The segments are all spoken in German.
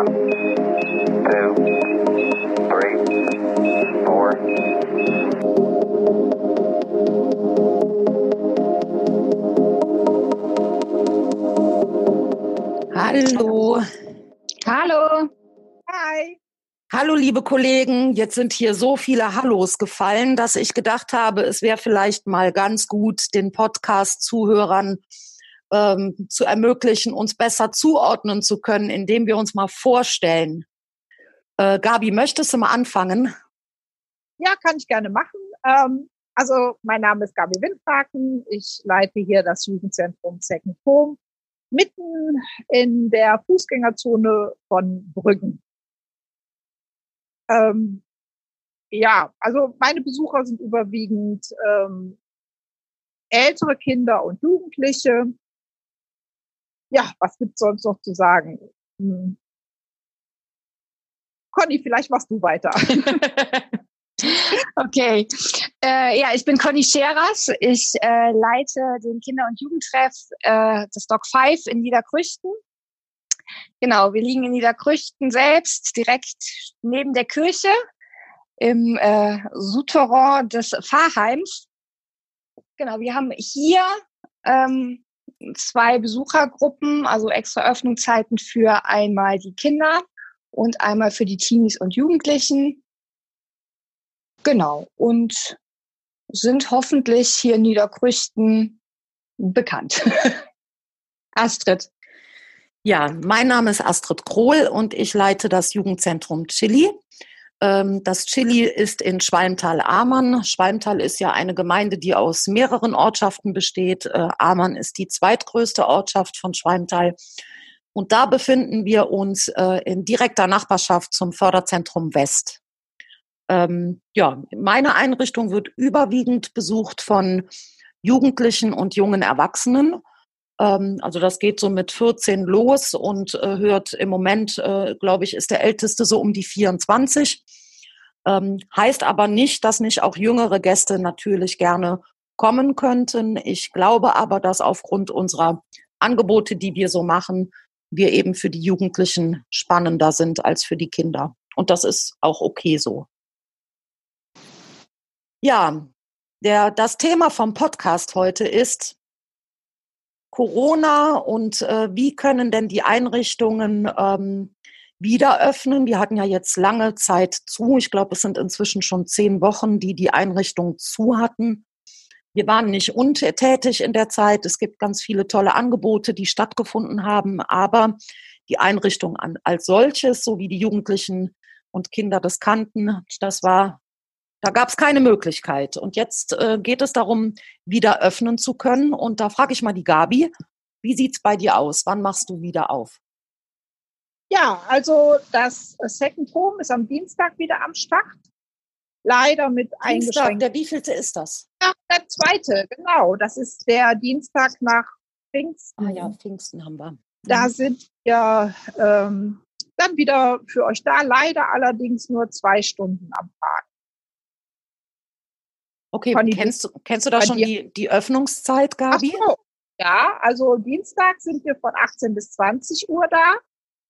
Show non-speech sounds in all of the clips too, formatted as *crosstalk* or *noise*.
One, two, three, four. Hallo. Hallo. Hi. Hallo, liebe Kollegen. Jetzt sind hier so viele Hallos gefallen, dass ich gedacht habe, es wäre vielleicht mal ganz gut, den Podcast-Zuhörern ähm, zu ermöglichen, uns besser zuordnen zu können, indem wir uns mal vorstellen. Äh, Gabi, möchtest du mal anfangen? Ja, kann ich gerne machen. Ähm, also, mein Name ist Gabi Windhaken. Ich leite hier das Jugendzentrum Second Home mitten in der Fußgängerzone von Brüggen. Ähm, ja, also meine Besucher sind überwiegend ähm, ältere Kinder und Jugendliche. Ja, was gibt's sonst noch zu sagen? Hm. Conny, vielleicht machst du weiter. *laughs* okay. Äh, ja, ich bin Conny Scheras. Ich äh, leite den Kinder- und Jugendtreff äh, des Doc 5 in Niederkrüchten. Genau, wir liegen in Niederkrüchten selbst, direkt neben der Kirche im äh, Souterrain des Pfarrheims. Genau, wir haben hier ähm, zwei Besuchergruppen, also extra Öffnungszeiten für einmal die Kinder und einmal für die Teenies und Jugendlichen. Genau, und sind hoffentlich hier in Niederkrüchten bekannt. *laughs* Astrid. Ja, mein Name ist Astrid Krohl und ich leite das Jugendzentrum Chili. Ähm, das Chili ist in Schwalmtal-Amann. Schwalmtal ist ja eine Gemeinde, die aus mehreren Ortschaften besteht. Äh, Amann ist die zweitgrößte Ortschaft von Schwalmtal. Und da befinden wir uns äh, in direkter Nachbarschaft zum Förderzentrum West. Ähm, ja, meine Einrichtung wird überwiegend besucht von Jugendlichen und jungen Erwachsenen. Ähm, also das geht so mit 14 los und äh, hört im Moment, äh, glaube ich, ist der älteste so um die 24. Ähm, heißt aber nicht, dass nicht auch jüngere Gäste natürlich gerne kommen könnten. Ich glaube aber, dass aufgrund unserer Angebote, die wir so machen, wir eben für die Jugendlichen spannender sind als für die Kinder. Und das ist auch okay so. Ja, der, das Thema vom Podcast heute ist Corona und äh, wie können denn die Einrichtungen ähm, wieder öffnen? Wir hatten ja jetzt lange Zeit zu. Ich glaube, es sind inzwischen schon zehn Wochen, die die Einrichtungen zu hatten. Wir waren nicht untätig in der Zeit. Es gibt ganz viele tolle Angebote, die stattgefunden haben, aber die Einrichtung an, als solches, so wie die Jugendlichen und Kinder das kannten, das war, da gab es keine Möglichkeit. Und jetzt äh, geht es darum, wieder öffnen zu können. Und da frage ich mal die Gabi, wie sieht's bei dir aus? Wann machst du wieder auf? Ja, also das Second Home ist am Dienstag wieder am Start. Leider mit Dienstag, eingeschränkten. der wievielte ist das? Ja, der zweite, genau. Das ist der Dienstag nach Pfingsten. Ah ja, Pfingsten haben wir. Da Mhm. sind wir ähm, dann wieder für euch da. Leider allerdings nur zwei Stunden am Tag. Okay, kennst du, kennst du da schon die, die Öffnungszeit, Ach Gabi? so. Ja, also Dienstag sind wir von 18 bis 20 Uhr da,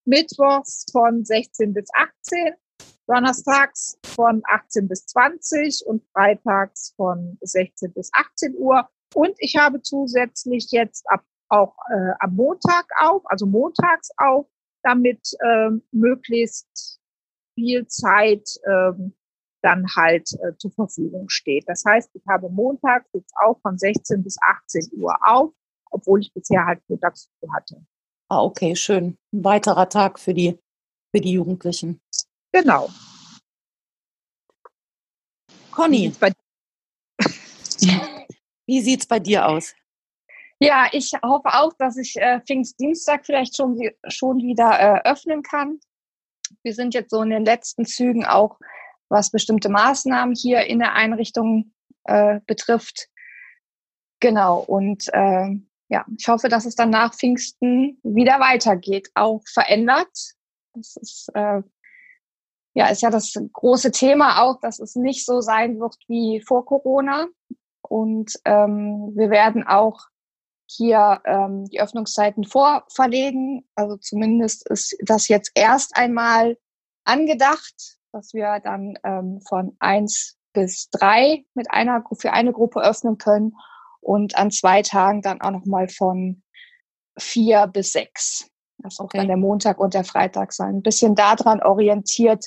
Mittwochs von 16 bis 18, Donnerstags von 18 bis 20 und Freitags von 16 bis 18 Uhr. Und ich habe zusätzlich jetzt ab, auch äh, am Montag auf, also montags auf, damit ähm, möglichst viel Zeit ähm, dann halt äh, zur Verfügung steht. Das heißt, ich habe montags jetzt auch von 16 bis 18 Uhr auf, obwohl ich bisher halt mittags zu hatte. Ah, okay, schön. Ein weiterer Tag für die, für die Jugendlichen. Genau. Wie Conny, *laughs* wie sieht's bei dir aus? Ja, ich hoffe auch, dass ich äh, Pfingstdienstag vielleicht schon, schon wieder äh, öffnen kann. Wir sind jetzt so in den letzten Zügen auch, was bestimmte Maßnahmen hier in der Einrichtung äh, betrifft. Genau, und äh, ja, ich hoffe, dass es dann nach Pfingsten wieder weitergeht, auch verändert. Das ist äh, ja ist ja das große Thema auch, dass es nicht so sein wird wie vor Corona. Und ähm, wir werden auch hier ähm, die Öffnungszeiten vorverlegen. Also zumindest ist das jetzt erst einmal angedacht, dass wir dann ähm, von eins bis drei mit einer für eine Gruppe öffnen können und an zwei Tagen dann auch noch mal von vier bis sechs. Das wird okay. dann der Montag und der Freitag sein. Ein bisschen daran orientiert,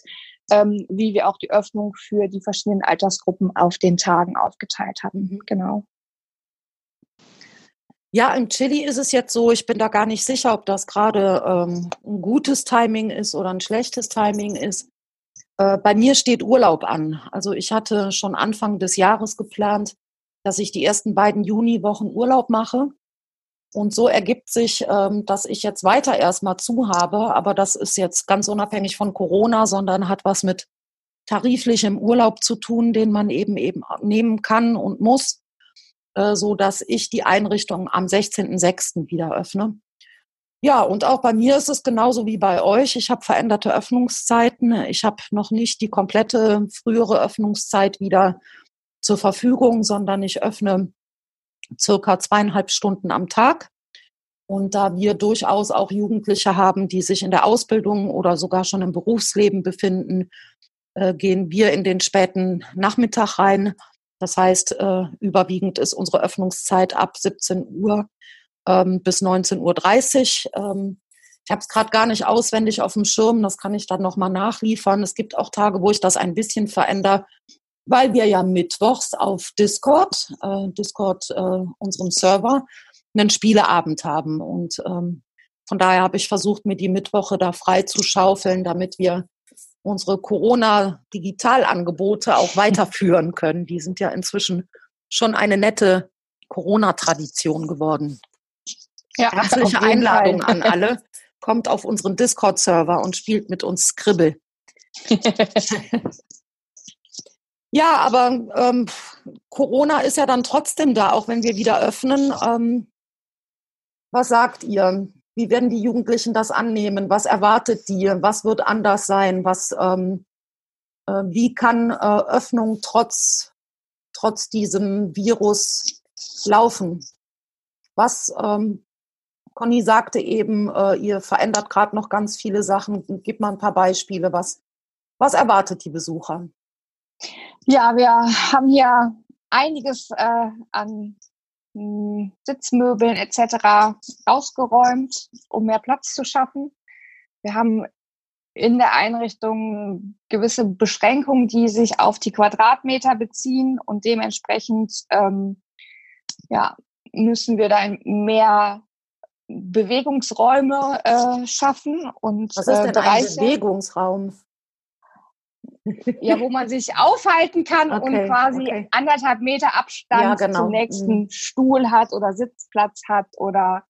ähm, wie wir auch die Öffnung für die verschiedenen Altersgruppen auf den Tagen aufgeteilt haben. Mhm. Genau. Ja, in Chili ist es jetzt so, ich bin da gar nicht sicher, ob das gerade ähm, ein gutes Timing ist oder ein schlechtes Timing ist. Äh, bei mir steht Urlaub an. Also ich hatte schon Anfang des Jahres geplant, dass ich die ersten beiden Juniwochen Urlaub mache. Und so ergibt sich, ähm, dass ich jetzt weiter erstmal zu habe. Aber das ist jetzt ganz unabhängig von Corona, sondern hat was mit tariflichem Urlaub zu tun, den man eben eben nehmen kann und muss. Äh, so dass ich die Einrichtung am 16.06. wieder öffne. Ja, und auch bei mir ist es genauso wie bei euch. Ich habe veränderte Öffnungszeiten. Ich habe noch nicht die komplette frühere Öffnungszeit wieder zur Verfügung, sondern ich öffne circa zweieinhalb Stunden am Tag. Und da wir durchaus auch Jugendliche haben, die sich in der Ausbildung oder sogar schon im Berufsleben befinden, äh, gehen wir in den späten Nachmittag rein das heißt, äh, überwiegend ist unsere Öffnungszeit ab 17 Uhr ähm, bis 19.30 Uhr. Ähm, ich habe es gerade gar nicht auswendig auf dem Schirm, das kann ich dann nochmal nachliefern. Es gibt auch Tage, wo ich das ein bisschen verändere, weil wir ja mittwochs auf Discord, äh, Discord, äh, unserem Server, einen Spieleabend haben. Und ähm, von daher habe ich versucht, mir die Mittwoche da frei zu schaufeln, damit wir unsere Corona-Digitalangebote auch weiterführen können. Die sind ja inzwischen schon eine nette Corona-Tradition geworden. Ja, Herzliche Einladung Fall. an alle. Kommt auf unseren Discord-Server und spielt mit uns Scribble. *laughs* ja, aber ähm, Corona ist ja dann trotzdem da, auch wenn wir wieder öffnen. Ähm, was sagt ihr? Wie werden die Jugendlichen das annehmen? Was erwartet die? Was wird anders sein? Was, ähm, äh, wie kann äh, Öffnung trotz, trotz diesem Virus laufen? Was, ähm, Conny sagte eben, äh, ihr verändert gerade noch ganz viele Sachen. Gib mal ein paar Beispiele. Was, was erwartet die Besucher? Ja, wir haben hier einiges äh, an Sitzmöbeln etc. ausgeräumt, um mehr Platz zu schaffen. Wir haben in der Einrichtung gewisse Beschränkungen, die sich auf die Quadratmeter beziehen und dementsprechend ähm, ja, müssen wir da mehr Bewegungsräume äh, schaffen und Was ist denn äh, Bereiche. ein Bewegungsraum? ja, wo man sich aufhalten kann okay, und quasi okay. anderthalb Meter Abstand ja, genau. zum nächsten mhm. Stuhl hat oder Sitzplatz hat oder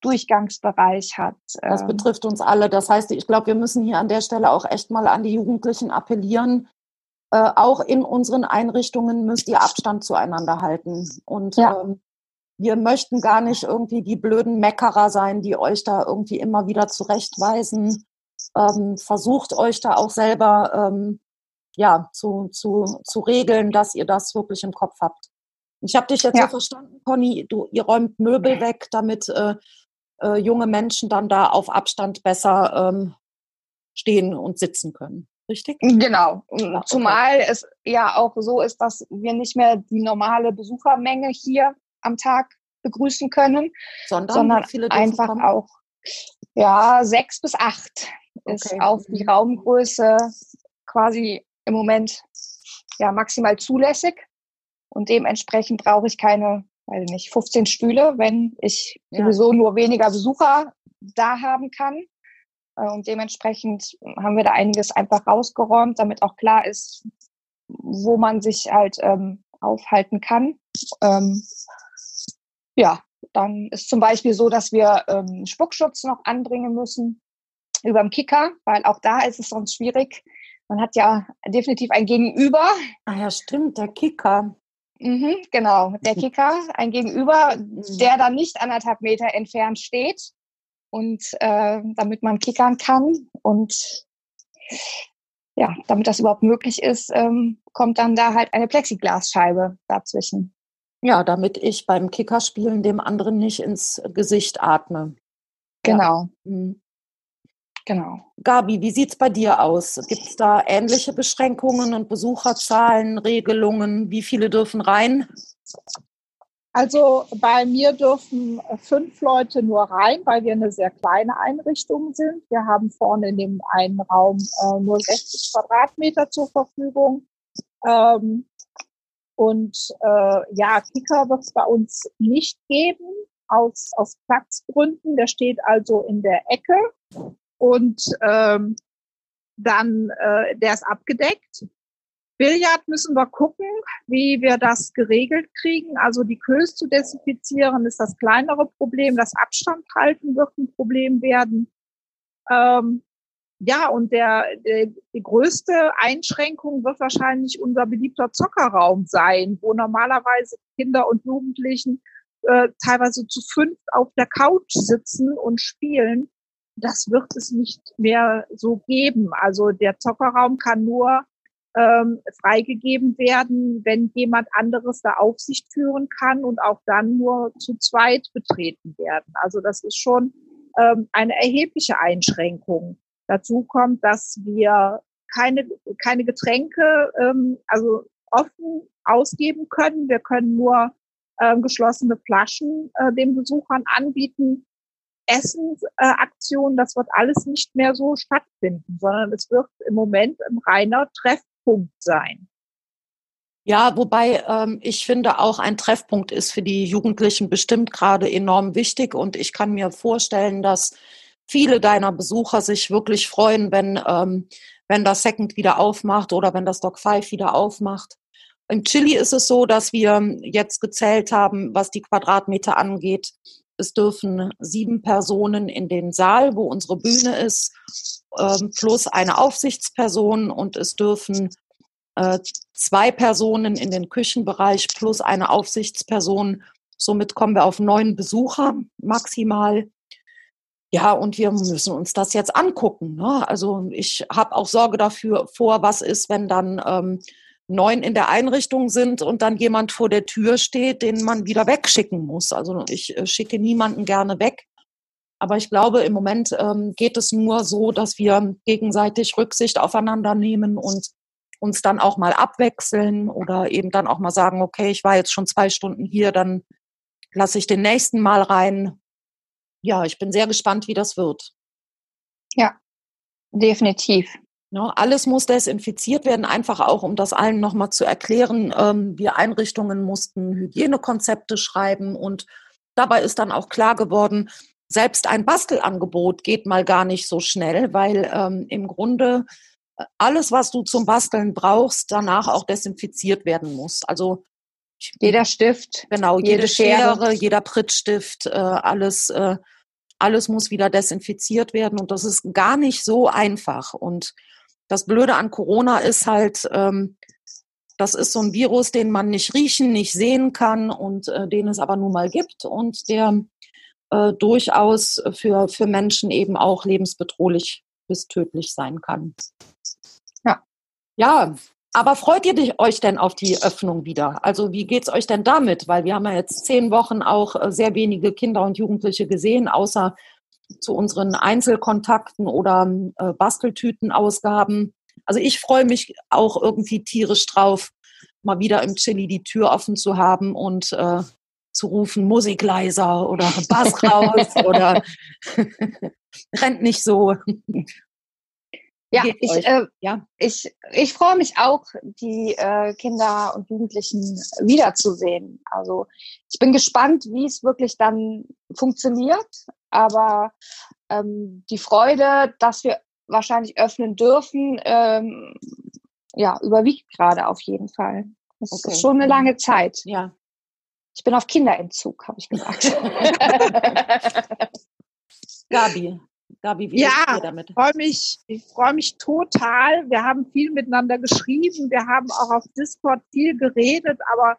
Durchgangsbereich hat. Das ähm. betrifft uns alle. Das heißt, ich glaube, wir müssen hier an der Stelle auch echt mal an die Jugendlichen appellieren. Äh, auch in unseren Einrichtungen müsst ihr Abstand zueinander halten. Und ja. ähm, wir möchten gar nicht irgendwie die blöden Meckerer sein, die euch da irgendwie immer wieder zurechtweisen. Ähm, versucht euch da auch selber ähm, ja, zu, zu, zu regeln, dass ihr das wirklich im Kopf habt. Ich habe dich jetzt ja. so verstanden, Conny, du, ihr räumt Möbel weg, damit äh, äh, junge Menschen dann da auf Abstand besser ähm, stehen und sitzen können. Richtig? Genau. Zumal es ja auch so ist, dass wir nicht mehr die normale Besuchermenge hier am Tag begrüßen können, sondern, sondern einfach kommen? auch ja sechs bis acht okay. ist auf die mhm. Raumgröße quasi im Moment ja maximal zulässig. Und dementsprechend brauche ich keine, weiß ich nicht, 15 Stühle, wenn ich ja. sowieso nur weniger Besucher da haben kann. Äh, und dementsprechend haben wir da einiges einfach rausgeräumt, damit auch klar ist, wo man sich halt ähm, aufhalten kann. Ähm, ja, dann ist zum Beispiel so, dass wir ähm, Spuckschutz noch anbringen müssen über dem Kicker, weil auch da ist es sonst schwierig, man hat ja definitiv ein Gegenüber. Ah ja, stimmt, der Kicker. Mhm, genau, der *laughs* Kicker, ein Gegenüber, mhm. der dann nicht anderthalb Meter entfernt steht und äh, damit man kickern kann und ja, damit das überhaupt möglich ist, ähm, kommt dann da halt eine Plexiglasscheibe dazwischen. Ja, damit ich beim Kickerspielen dem anderen nicht ins Gesicht atme. Genau, Mhm. genau. Gabi, wie sieht's bei dir aus? Gibt es da ähnliche Beschränkungen und Besucherzahlen, Regelungen? Wie viele dürfen rein? Also bei mir dürfen fünf Leute nur rein, weil wir eine sehr kleine Einrichtung sind. Wir haben vorne in dem einen Raum äh, nur 60 Quadratmeter zur Verfügung. Ähm, und äh, ja, Kicker wird es bei uns nicht geben, aus, aus Platzgründen. Der steht also in der Ecke und ähm, dann, äh, der ist abgedeckt. Billard müssen wir gucken, wie wir das geregelt kriegen. Also die Kös zu desinfizieren ist das kleinere Problem. Das Abstand halten wird ein Problem werden. Ähm, ja, und der, der, die größte Einschränkung wird wahrscheinlich unser beliebter Zockerraum sein, wo normalerweise Kinder und Jugendlichen äh, teilweise zu fünf auf der Couch sitzen und spielen. Das wird es nicht mehr so geben. Also der Zockerraum kann nur ähm, freigegeben werden, wenn jemand anderes da Aufsicht führen kann und auch dann nur zu zweit betreten werden. Also das ist schon ähm, eine erhebliche Einschränkung. Dazu kommt, dass wir keine, keine Getränke ähm, also offen ausgeben können. Wir können nur ähm, geschlossene Flaschen äh, den Besuchern anbieten. Essensaktionen, äh, das wird alles nicht mehr so stattfinden, sondern es wird im Moment ein reiner Treffpunkt sein. Ja, wobei ähm, ich finde auch ein Treffpunkt ist für die Jugendlichen bestimmt gerade enorm wichtig und ich kann mir vorstellen, dass viele deiner Besucher sich wirklich freuen, wenn, ähm, wenn das Second wieder aufmacht oder wenn das Dog 5 wieder aufmacht. Im Chili ist es so, dass wir jetzt gezählt haben, was die Quadratmeter angeht. Es dürfen sieben Personen in den Saal, wo unsere Bühne ist, ähm, plus eine Aufsichtsperson und es dürfen äh, zwei Personen in den Küchenbereich plus eine Aufsichtsperson. Somit kommen wir auf neun Besucher maximal. Ja, und wir müssen uns das jetzt angucken. Ne? Also ich habe auch Sorge dafür vor, was ist, wenn dann ähm, neun in der Einrichtung sind und dann jemand vor der Tür steht, den man wieder wegschicken muss. Also ich äh, schicke niemanden gerne weg. Aber ich glaube, im Moment ähm, geht es nur so, dass wir gegenseitig Rücksicht aufeinander nehmen und uns dann auch mal abwechseln oder eben dann auch mal sagen, okay, ich war jetzt schon zwei Stunden hier, dann lasse ich den nächsten mal rein. Ja, ich bin sehr gespannt, wie das wird. Ja, definitiv. Ja, alles muss desinfiziert werden, einfach auch, um das allen nochmal zu erklären. Ähm, wir Einrichtungen mussten Hygienekonzepte schreiben und dabei ist dann auch klar geworden, selbst ein Bastelangebot geht mal gar nicht so schnell, weil ähm, im Grunde äh, alles, was du zum Basteln brauchst, danach auch desinfiziert werden muss. Also jeder Stift, genau, jede, jede Schere, Schere, jeder Prittstift, äh, alles, äh, alles muss wieder desinfiziert werden und das ist gar nicht so einfach. Und das Blöde an Corona ist halt, ähm, das ist so ein Virus, den man nicht riechen, nicht sehen kann und äh, den es aber nun mal gibt und der äh, durchaus für, für Menschen eben auch lebensbedrohlich bis tödlich sein kann. Ja. Ja, aber freut ihr dich, euch denn auf die Öffnung wieder? Also wie geht's euch denn damit? Weil wir haben ja jetzt zehn Wochen auch äh, sehr wenige Kinder und Jugendliche gesehen, außer zu unseren Einzelkontakten oder äh, Basteltütenausgaben. Also ich freue mich auch irgendwie tierisch drauf, mal wieder im Chili die Tür offen zu haben und äh, zu rufen, Musik leiser oder Bass raus oder *laughs* *laughs* rennt nicht so. Ja, ich, äh, ja, ich, ich freue mich auch, die äh, Kinder und Jugendlichen wiederzusehen. Also ich bin gespannt, wie es wirklich dann funktioniert. Aber ähm, die Freude, dass wir wahrscheinlich öffnen dürfen, ähm, ja, überwiegt gerade auf jeden Fall. Das okay. ist schon eine lange Zeit. Ja. Ich bin auf Kinderentzug, habe ich gesagt. *laughs* *laughs* Gabi, Gabi, wie ja, damit? Freu mich, ich freue mich total. Wir haben viel miteinander geschrieben, wir haben auch auf Discord viel geredet, aber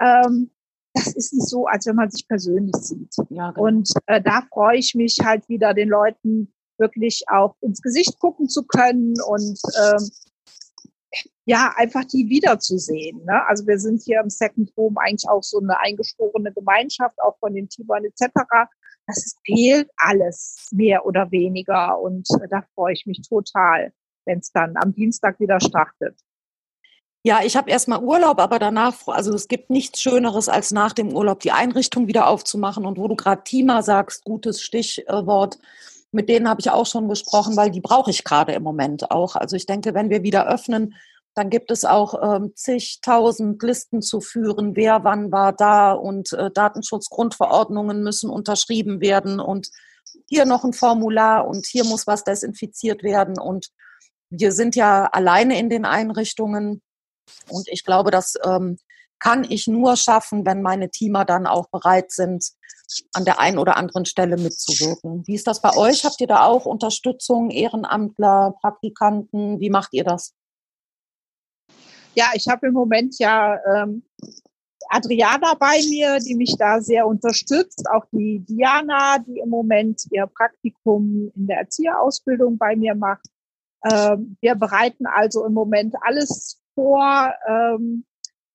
ähm, das ist nicht so, als wenn man sich persönlich sieht. Ja, genau. Und äh, da freue ich mich halt wieder, den Leuten wirklich auch ins Gesicht gucken zu können und ähm, ja, einfach die wiederzusehen. Ne? Also wir sind hier im Second Home eigentlich auch so eine eingeschworene Gemeinschaft, auch von den Tibern etc. Das fehlt alles mehr oder weniger und äh, da freue ich mich total, wenn es dann am Dienstag wieder startet. Ja, ich habe erstmal Urlaub, aber danach, also es gibt nichts Schöneres, als nach dem Urlaub die Einrichtung wieder aufzumachen. Und wo du gerade Tima sagst, gutes Stichwort, mit denen habe ich auch schon gesprochen, weil die brauche ich gerade im Moment auch. Also ich denke, wenn wir wieder öffnen, dann gibt es auch ähm, zigtausend Listen zu führen, wer wann war da und äh, Datenschutzgrundverordnungen müssen unterschrieben werden und hier noch ein Formular und hier muss was desinfiziert werden und wir sind ja alleine in den Einrichtungen und ich glaube, das ähm, kann ich nur schaffen, wenn meine Teamer dann auch bereit sind, an der einen oder anderen Stelle mitzuwirken. Wie ist das bei euch? Habt ihr da auch Unterstützung, Ehrenamtler, Praktikanten? Wie macht ihr das? Ja, ich habe im Moment ja ähm, Adriana bei mir, die mich da sehr unterstützt, auch die Diana, die im Moment ihr Praktikum in der Erzieherausbildung bei mir macht. Ähm, wir bereiten also im Moment alles vor ähm,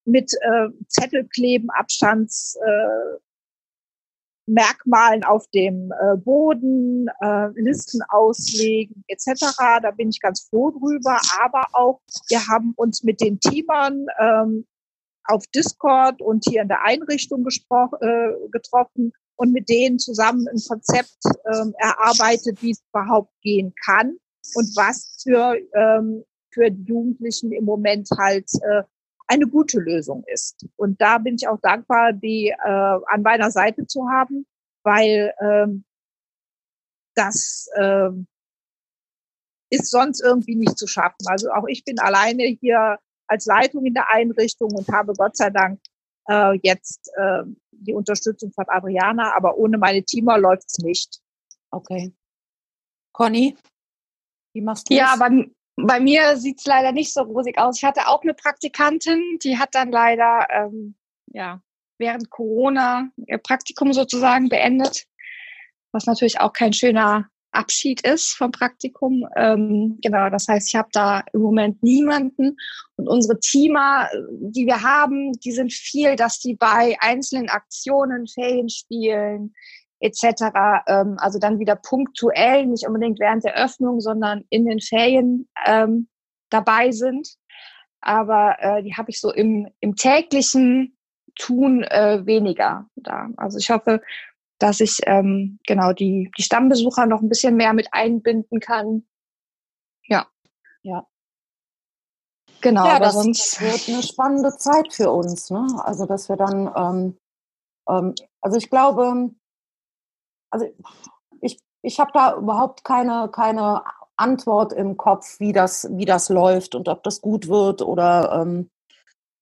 mit äh, Zettelkleben, Abstands, äh, Merkmalen auf dem äh, Boden, äh, Listen auslegen etc. Da bin ich ganz froh drüber. Aber auch wir haben uns mit den Teamern ähm, auf Discord und hier in der Einrichtung äh, getroffen und mit denen zusammen ein Konzept ähm, erarbeitet, wie es überhaupt gehen kann und was für ähm, für die Jugendlichen im Moment halt äh, eine gute Lösung ist. Und da bin ich auch dankbar, die äh, an meiner Seite zu haben, weil ähm, das äh, ist sonst irgendwie nicht zu schaffen. Also auch ich bin alleine hier als Leitung in der Einrichtung und habe Gott sei Dank äh, jetzt äh, die Unterstützung von Adriana, aber ohne meine Teamer läuft's nicht. Okay. Conny, wie machst du Ja, das? bei, bei mir sieht's leider nicht so rosig aus. Ich hatte auch eine Praktikantin, die hat dann leider ähm, ja, während Corona ihr Praktikum sozusagen beendet, was natürlich auch kein schöner Abschied ist vom Praktikum. Ähm, genau, das heißt, ich habe da im Moment niemanden. Und unsere Teamer, die wir haben, die sind viel, dass die bei einzelnen Aktionen, Ferienspielen, etc. Ähm, also dann wieder punktuell, nicht unbedingt während der Öffnung, sondern in den Ferien ähm, dabei sind. Aber äh, die habe ich so im, im täglichen Tun äh, weniger da. Also ich hoffe, dass ich ähm, genau die, die Stammbesucher noch ein bisschen mehr mit einbinden kann. Ja. Ja. Genau, ja, aber das, sonst. das wird eine spannende Zeit für uns. Ne? Also, dass wir dann, ähm, ähm, also ich glaube, also ich, ich habe da überhaupt keine, keine Antwort im Kopf, wie das, wie das läuft und ob das gut wird oder ähm,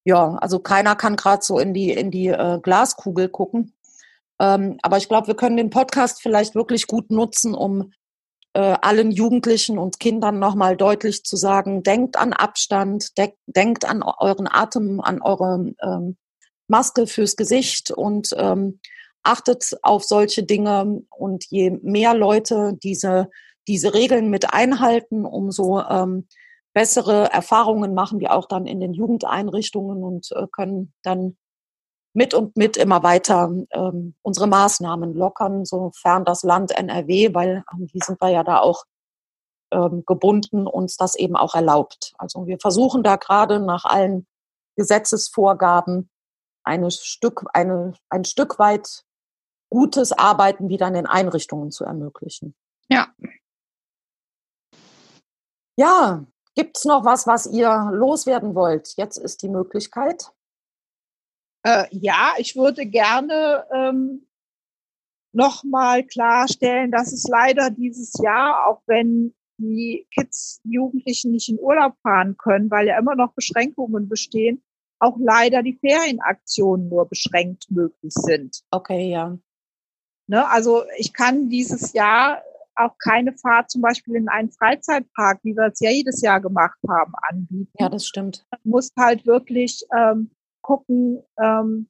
ja, also keiner kann gerade so in die, in die äh, Glaskugel gucken. Ähm, aber ich glaube, wir können den Podcast vielleicht wirklich gut nutzen, um äh, allen Jugendlichen und Kindern nochmal deutlich zu sagen, denkt an Abstand, de denkt an euren Atem, an eure ähm, Maske fürs Gesicht und ähm, achtet auf solche Dinge. Und je mehr Leute diese, diese Regeln mit einhalten, umso ähm, bessere Erfahrungen machen wir auch dann in den Jugendeinrichtungen und äh, können dann mit und mit immer weiter ähm, unsere Maßnahmen lockern, sofern das Land NRW, weil an die sind wir ja da auch ähm, gebunden, uns das eben auch erlaubt. Also wir versuchen da gerade nach allen Gesetzesvorgaben eine Stück, eine, ein Stück weit gutes Arbeiten wieder in den Einrichtungen zu ermöglichen. Ja. Ja, gibt's noch was, was ihr loswerden wollt? Jetzt ist die Möglichkeit. Äh, ja, ich würde gerne ähm, nochmal klarstellen, dass es leider dieses Jahr, auch wenn die Kids, Jugendlichen nicht in Urlaub fahren können, weil ja immer noch Beschränkungen bestehen, auch leider die Ferienaktionen nur beschränkt möglich sind. Okay, ja. Ne? Also ich kann dieses Jahr auch keine Fahrt zum Beispiel in einen Freizeitpark, wie wir es ja jedes Jahr gemacht haben, anbieten. Ja, das stimmt. Man muss halt wirklich ähm, gucken, ähm,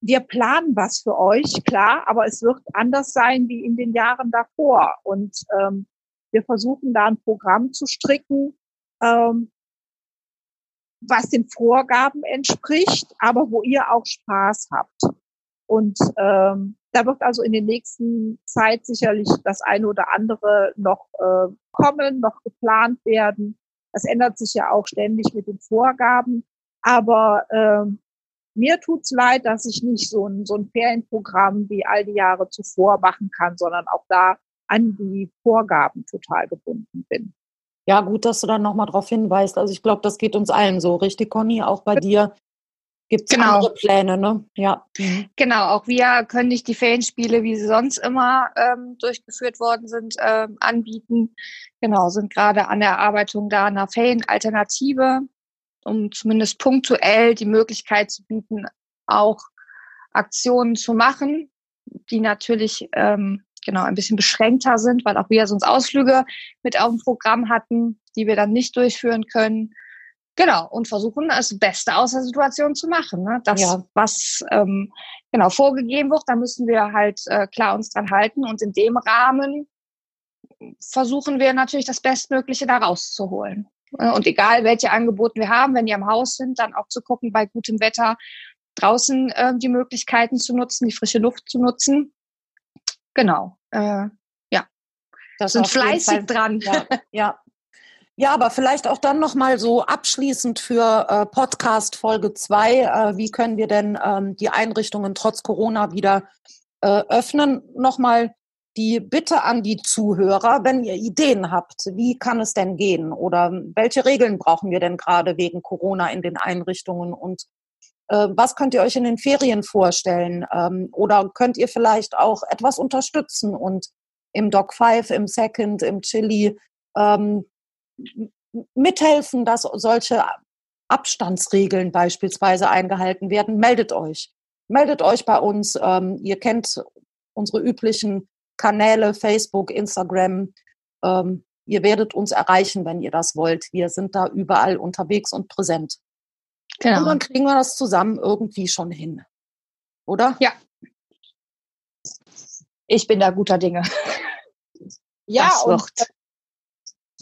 wir planen was für euch, klar, aber es wird anders sein wie in den Jahren davor. Und ähm, wir versuchen da ein Programm zu stricken, ähm, was den Vorgaben entspricht, aber wo ihr auch Spaß habt. Und ähm, da wird also in der nächsten Zeit sicherlich das eine oder andere noch äh, kommen, noch geplant werden. Das ändert sich ja auch ständig mit den Vorgaben. Aber äh, mir tut's leid, dass ich nicht so ein, so ein Ferienprogramm wie all die Jahre zuvor machen kann, sondern auch da an die Vorgaben total gebunden bin. Ja, gut, dass du dann nochmal darauf hinweist. Also ich glaube, das geht uns allen so, richtig, Conny? Auch bei dir gibt es Genau. andere Pläne, ne? Ja. Mhm. Genau, auch wir können nicht die Ferienspiele, wie sie sonst immer ähm, durchgeführt worden sind, ähm, anbieten. Genau, sind gerade an der Erarbeitung da einer Ferienalternative, um zumindest punktuell die Möglichkeit zu bieten, auch Aktionen zu machen, die natürlich ähm, genau ein bisschen beschränkter sind, weil auch wir sonst Ausflüge mit auf dem Programm hatten, die wir dann nicht durchführen können. Genau, und versuchen, das Beste aus der Situation zu machen. Ne? Das, Ja. was ähm, genau vorgegeben wird, da müssen wir halt äh, klar uns dran halten. Und in dem Rahmen versuchen wir natürlich das Bestmögliche da rauszuholen. Äh, Und egal, welche Angebote wir haben, wenn die am Haus sind, dann auch zu gucken, bei gutem Wetter draußen äh, die Möglichkeiten zu nutzen, die frische Luft zu nutzen. Genau. Äh, Das sind fleißig dran. Ja, ja. Ja, aber vielleicht auch dann nochmal so abschließend für äh, Podcast Folge 2. Äh, wie können wir denn ähm, die Einrichtungen trotz Corona wieder äh, öffnen? Nochmal die Bitte an die Zuhörer, wenn ihr Ideen habt, wie kann es denn gehen? Oder welche Regeln brauchen wir denn gerade wegen Corona in den Einrichtungen? Und äh, was könnt ihr euch in den Ferien vorstellen? Ähm, oder könnt ihr vielleicht auch etwas unterstützen und im Doc 5, im Second, im Chili ähm, mithelfen, dass solche Abstandsregeln beispielsweise eingehalten werden, meldet euch. Meldet euch bei uns. Ähm, ihr kennt unsere üblichen Kanäle, Facebook, Instagram. Ähm, ihr werdet uns erreichen, wenn ihr das wollt. Wir sind da überall unterwegs und präsent. Und Genau. dann kriegen wir das zusammen irgendwie schon hin. Oder? Ja. Ich bin da guter Dinge. Ja, das und wird.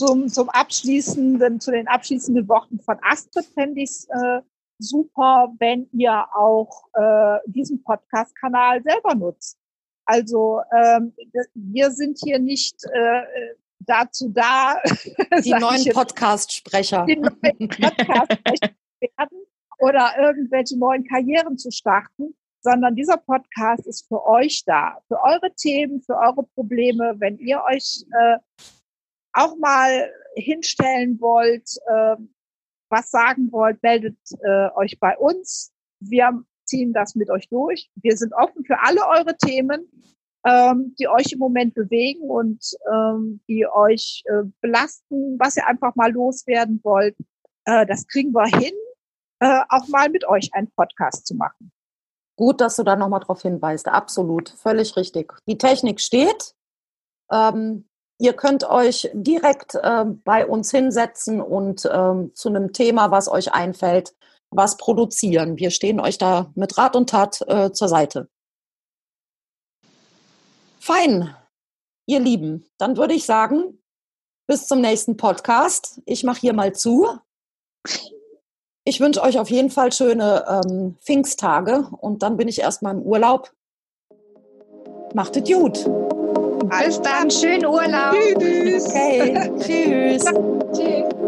Zum, zum abschließenden, zu den abschließenden Worten von Astrid fände ich es äh, super, wenn ihr auch äh, diesen Podcast-Kanal selber nutzt. Also ähm, wir sind hier nicht äh, dazu da, *laughs* Die neuen Podcast-Sprecher. *laughs* Podcast werden oder irgendwelche neuen Karrieren zu starten, sondern dieser Podcast ist für euch da, für eure Themen, für eure Probleme. Wenn ihr euch äh, auch mal hinstellen wollt, äh, was sagen wollt, meldet äh, euch bei uns. Wir ziehen das mit euch durch. Wir sind offen für alle eure Themen, ähm, die euch im Moment bewegen und ähm, die euch äh, belasten, was ihr einfach mal loswerden wollt. Äh, das kriegen wir hin, äh, auch mal mit euch einen Podcast zu machen. Gut, dass du da nochmal drauf hinweist. Absolut, völlig richtig. Die Technik steht. Ähm, ihr könnt euch direkt ähm, bei uns hinsetzen und ähm, zu einem Thema, was euch einfällt, was produzieren. Wir stehen euch da mit Rat und Tat äh, zur Seite. Fein, ihr Lieben. Dann würde ich sagen, bis zum nächsten Podcast. Ich mache hier mal zu. Ich wünsche euch auf jeden Fall schöne ähm, Pfingsttage und dann bin ich erstmal im Urlaub. Macht es gut. Bis dann, schönen Urlaub. Tschüss. Okay, *laughs* tschüss. Tschüss.